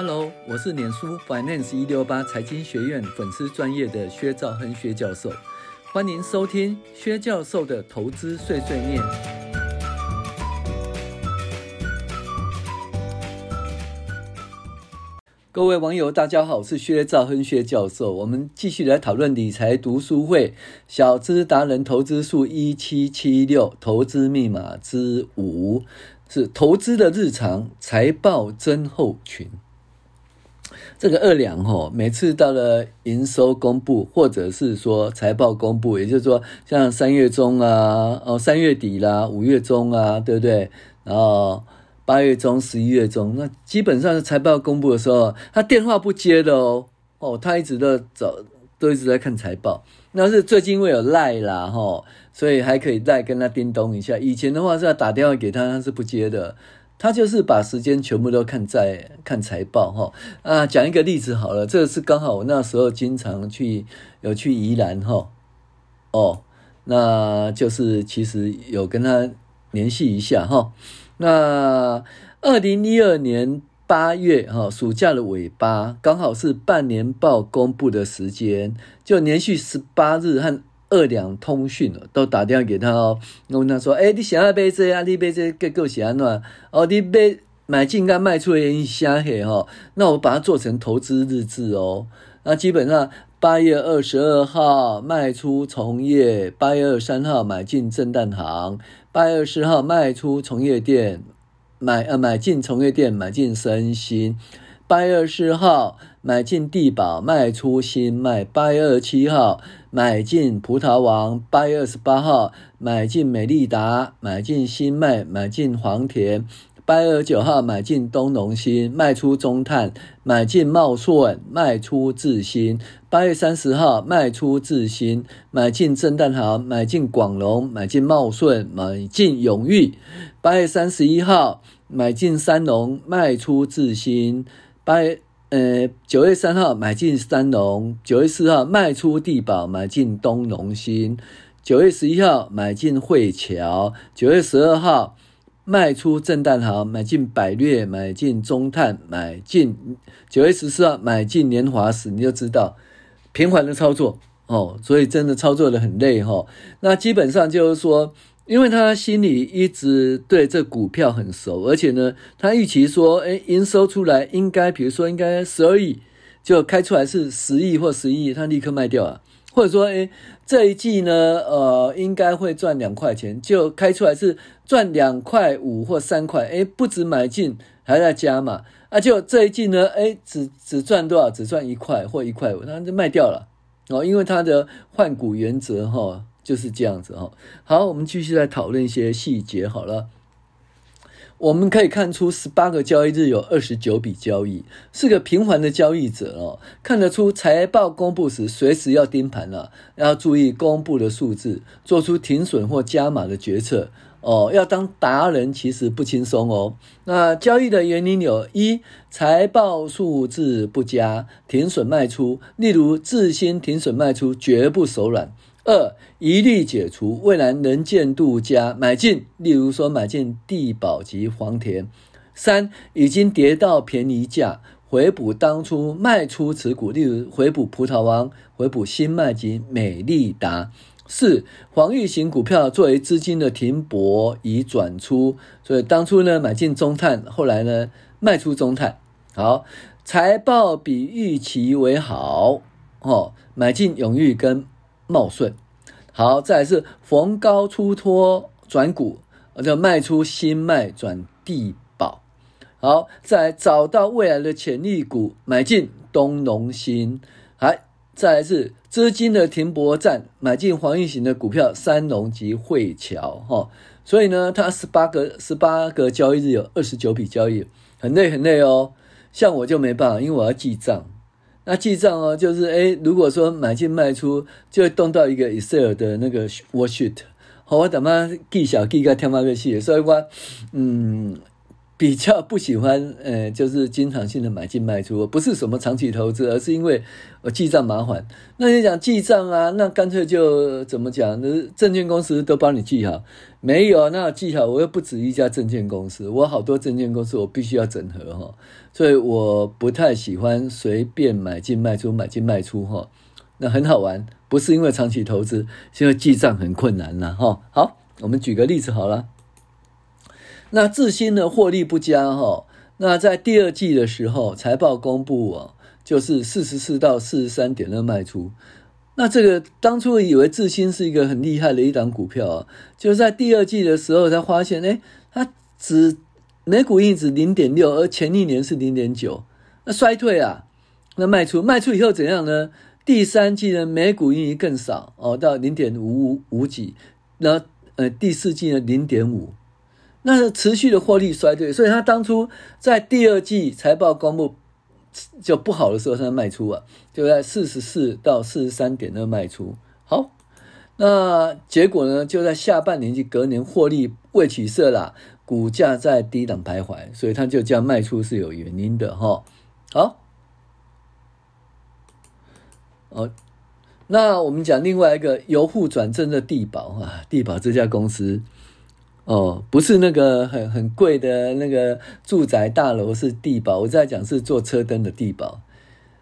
Hello，我是脸书 Finance 一六八财经学院粉丝专业的薛兆亨薛教授，欢迎收听薛教授的投资碎碎念。各位网友，大家好，我是薛兆亨薛教授，我们继续来讨论理财读书会小资达人投资术一七七六投资密码之五，是投资的日常财报症候群。这个二两吼，每次到了营收公布，或者是说财报公布，也就是说像三月中啊，哦三月底啦，五月中啊，对不对？然后八月中、十一月中，那基本上是财报公布的时候，他电话不接的哦，哦，他一直都找，都一直在看财报。那是最近因为有赖啦吼，所以还可以赖跟他叮咚一下。以前的话是要打电话给他，他是不接的。他就是把时间全部都看在看财报哈啊，讲一个例子好了，这是刚好我那时候经常去有去宜兰哈哦，那就是其实有跟他联系一下哈。那二零一二年八月哈暑假的尾巴，刚好是半年报公布的时间，就连续十八日和。二两通讯都打电话给他哦，我问他说：“哎，你想要买这啊？你买这结构是安怎？哦，你买买进跟卖出的原因啥嘿哈？那我把它做成投资日志哦。那基本上八月二十二号卖出从业，八月二十三号买进震旦行，八月二十号卖出从业店，买呃买进从业店，买进三星。八月二十号买进地宝，卖出新卖。八月二十七号买进葡萄王。八月二十八号买进美利达，买进新麦，买进黄田。八月二十九号买进东农新，卖出中碳，买进茂顺，卖出智新。八月三十号卖出智新，买进正旦行，买进广隆，买进茂顺，买进永裕。八月三十一号买进三农，卖出智新。八月呃九月三号买进三农，九月四号卖出地宝，买进东农新，九月十一号买进慧侨，九月十二号卖出震旦行，买进百略，买进中碳，买进九月十四号买进年华时，你就知道频繁的操作哦，所以真的操作的很累哈、哦。那基本上就是说。因为他心里一直对这股票很熟，而且呢，他预期说，诶，营收出来应该，比如说应该十二亿，就开出来是十亿或十亿，他立刻卖掉啊。或者说，诶，这一季呢，呃，应该会赚两块钱，就开出来是赚两块五或三块，诶，不止买进，还在加码，啊，就这一季呢，诶，只只赚多少？只赚一块或一块五，他就卖掉了哦，因为他的换股原则哈。就是这样子哦。好，我们继续来讨论一些细节。好了，我们可以看出，十八个交易日有二十九笔交易，是个频繁的交易者哦。看得出财报公布时，随时要盯盘了，要注意公布的数字，做出停损或加码的决策哦。要当达人其实不轻松哦。那交易的原因有：一、财报数字不佳，停损卖出，例如智新停损卖出，绝不手软。二、一律解除，未来能见度佳，买进，例如说买进地宝及黄田。三、已经跌到便宜价，回补当初卖出持股，例如回补葡萄王，回补新麦及美利达。四、防御型股票作为资金的停泊已转出，所以当初呢买进中碳，后来呢卖出中碳。好，财报比预期为好，哦，买进永裕跟。茂顺，好，再来是逢高出脱转股，就卖出新麦转地宝。好，再来找到未来的潜力股，买进东农新。还再来是资金的停泊站，买进黄运行的股票三农及汇桥。哈，所以呢，它十八个十八个交易日有二十九笔交易，很累很累哦。像我就没办法，因为我要记账。那记账哦，就是诶，如果说买进卖出，就会动到一个 Excel 的那个 worksheet，好，我怎么记小记个天猫个细，所以我嗯比较不喜欢，呃，就是经常性的买进卖出，不是什么长期投资，而是因为我记账麻烦。那你讲记账啊，那干脆就怎么讲？那证券公司都帮你记好，没有那记好，我又不止一家证券公司，我好多证券公司，我必须要整合哈，所以我不太喜欢随便买进卖出，买进卖出哈。那很好玩，不是因为长期投资，是因为记账很困难了哈。好，我们举个例子好了。那智新呢，获利不佳哈，那在第二季的时候财报公布啊，就是四十四到四十三点二卖出。那这个当初以为智新是一个很厉害的一档股票啊，就在第二季的时候才发现，哎，它只每股盈余零点六，而前一年是零点九，那衰退啊，那卖出卖出以后怎样呢？第三季呢，每股盈余更少哦，到零点五五五几，那呃第四季呢零点五。那持续的获利衰退，所以他当初在第二季财报公布就不好的时候，他卖出啊，就在四十四到四十三点二卖出。好，那结果呢，就在下半年及隔年获利未起色啦，股价在低档徘徊，所以他就这样卖出是有原因的哈。好，哦，那我们讲另外一个由户转正的地宝啊，地宝这家公司。哦，不是那个很很贵的那个住宅大楼，是帝宝。我在讲是做车灯的帝宝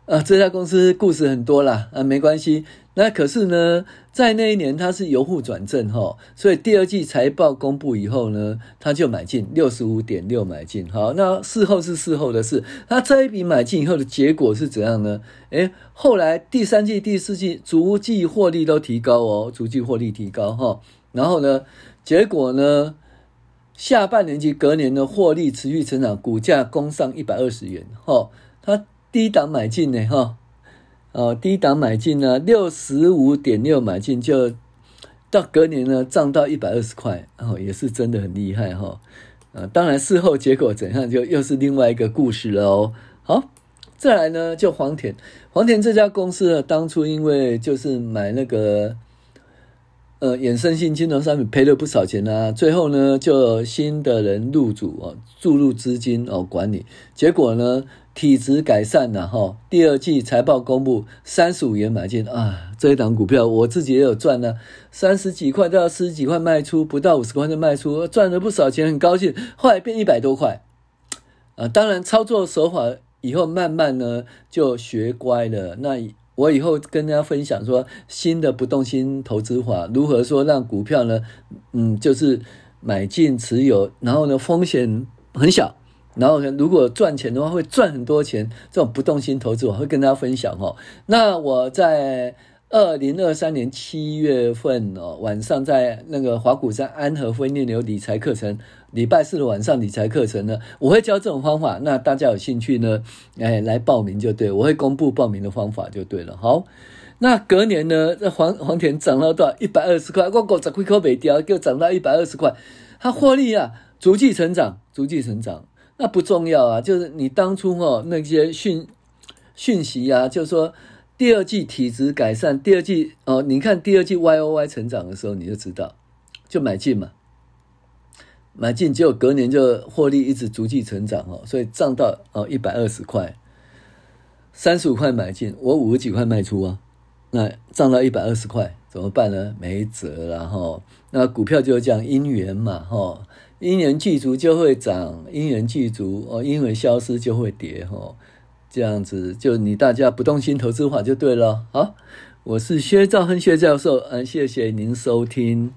啊。这家公司故事很多啦啊，没关系。那可是呢，在那一年它是由户转正哈，所以第二季财报公布以后呢，他就买进六十五点六买进。好，那事后是事后的事。那这一笔买进以后的结果是怎样呢？诶，后来第三季、第四季逐季获利都提高哦，逐季获利提高哈。然后呢？结果呢，下半年及隔年的获利持续成长，股价攻上一百二十元，哈，它低档买进呢，哈，哦，低档买进呢，六十五点六买进，就到隔年呢涨到一百二十块，哦，也是真的很厉害，哈，啊，当然事后结果怎样，就又是另外一个故事了哦。好，再来呢，就黄田，黄田这家公司呢，当初因为就是买那个。呃，衍生性金融商品赔了不少钱啊，最后呢，就新的人入主哦，注入资金哦，管理，结果呢，体质改善了哈。第二季财报公布，三十五元买进啊，这一档股票我自己也有赚呢，三十几块到四十几块卖出，不到五十块就卖出，赚了不少钱，很高兴。后来变一百多块，啊，当然操作手法以后慢慢呢就学乖了，那。我以后跟大家分享说新的不动心投资法，如何说让股票呢？嗯，就是买进持有，然后呢风险很小，然后呢如果赚钱的话会赚很多钱，这种不动心投资我会跟大家分享哦。那我在。二零二三年七月份哦，晚上在那个华股山安和分店有理财课程，礼拜四的晚上理财课程呢，我会教这种方法，那大家有兴趣呢，哎，来报名就对，我会公布报名的方法就对了。好，那隔年呢，这黄黄田涨到多少？一百二十块，我五十块没掉，就涨到一百二十块，它获利啊，逐季成长，逐季成长，那不重要啊，就是你当初哦那些讯讯息啊，就是说。第二季体质改善，第二季哦，你看第二季 Y O Y 成长的时候，你就知道，就买进嘛，买进结果隔年就获利一直逐季成长哦，所以涨到哦一百二十块，三十五块买进，我五十几块卖出啊，那涨到一百二十块怎么办呢？没辙了哈，那股票就这样因缘嘛哈，因缘具足就会涨，因缘具足哦，因缘消失就会跌哈。这样子，就你大家不动心投资法就对了。好，我是薛兆亨薛教授，嗯，谢谢您收听。